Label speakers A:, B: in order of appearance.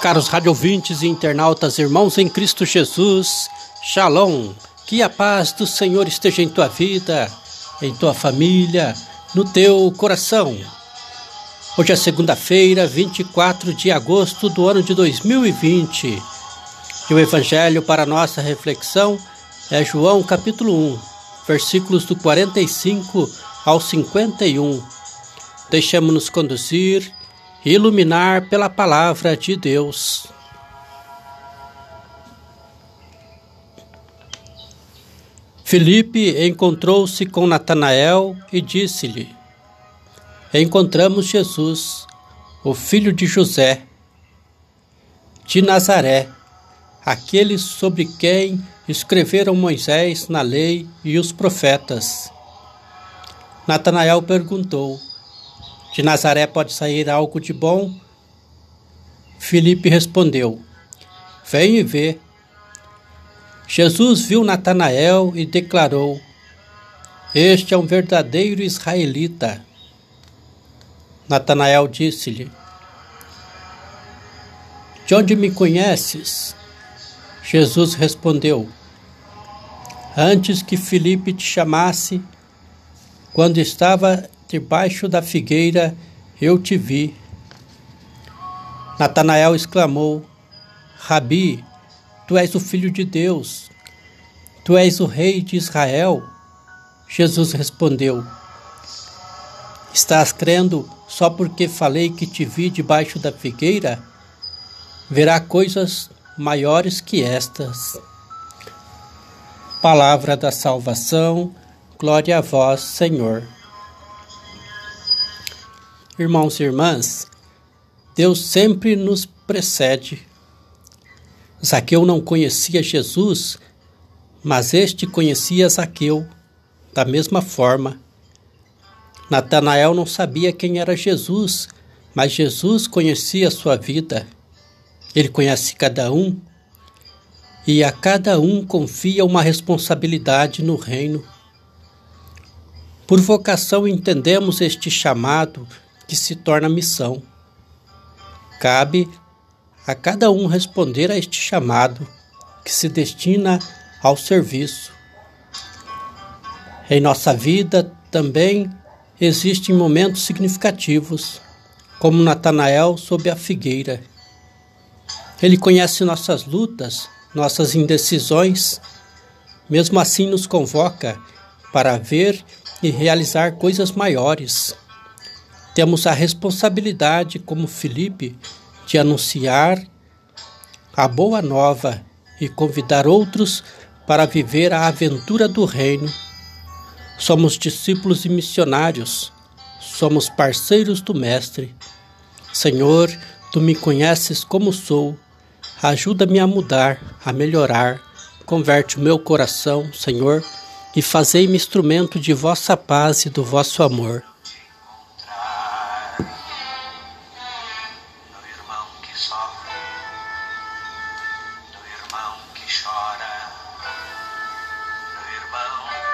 A: Caros radiovintes e internautas, irmãos em Cristo Jesus, Shalom, que a paz do Senhor esteja em tua vida, em tua família, no teu coração. Hoje é segunda-feira, 24 de agosto do ano de 2020, e o Evangelho para nossa reflexão é João capítulo 1, versículos do 45 ao 51. Deixemos-nos conduzir e iluminar pela palavra de Deus. Filipe encontrou-se com Natanael e disse-lhe: Encontramos Jesus, o filho de José, de Nazaré, aquele sobre quem escreveram Moisés na lei e os profetas. Natanael perguntou: De Nazaré pode sair algo de bom? Filipe respondeu: Vem e vê. Jesus viu Natanael e declarou: Este é um verdadeiro israelita. Natanael disse-lhe: De onde me conheces? Jesus respondeu: Antes que Filipe te chamasse, quando estava debaixo da figueira, eu te vi. Natanael exclamou: Rabi, tu és o filho de Deus, tu és o rei de Israel. Jesus respondeu: Estás crendo só porque falei que te vi debaixo da figueira? Verá coisas maiores que estas. Palavra da salvação, glória a vós, Senhor. Irmãos e irmãs, Deus sempre nos precede. Zaqueu não conhecia Jesus, mas este conhecia Zaqueu da mesma forma. Natanael não sabia quem era Jesus, mas Jesus conhecia sua vida. Ele conhece cada um e a cada um confia uma responsabilidade no reino. Por vocação entendemos este chamado que se torna missão. Cabe a cada um responder a este chamado que se destina ao serviço. Em nossa vida também existem momentos significativos, como Natanael sob a figueira. Ele conhece nossas lutas, nossas indecisões, mesmo assim nos convoca para ver e realizar coisas maiores. Temos a responsabilidade, como Felipe, de anunciar a boa nova e convidar outros para viver a aventura do reino. Somos discípulos e missionários, somos parceiros do Mestre. Senhor, tu me conheces como sou Ajuda-me a mudar, a melhorar. Converte o meu coração, Senhor, e fazei-me instrumento de vossa paz e do vosso amor.
B: irmão que chora, no irmão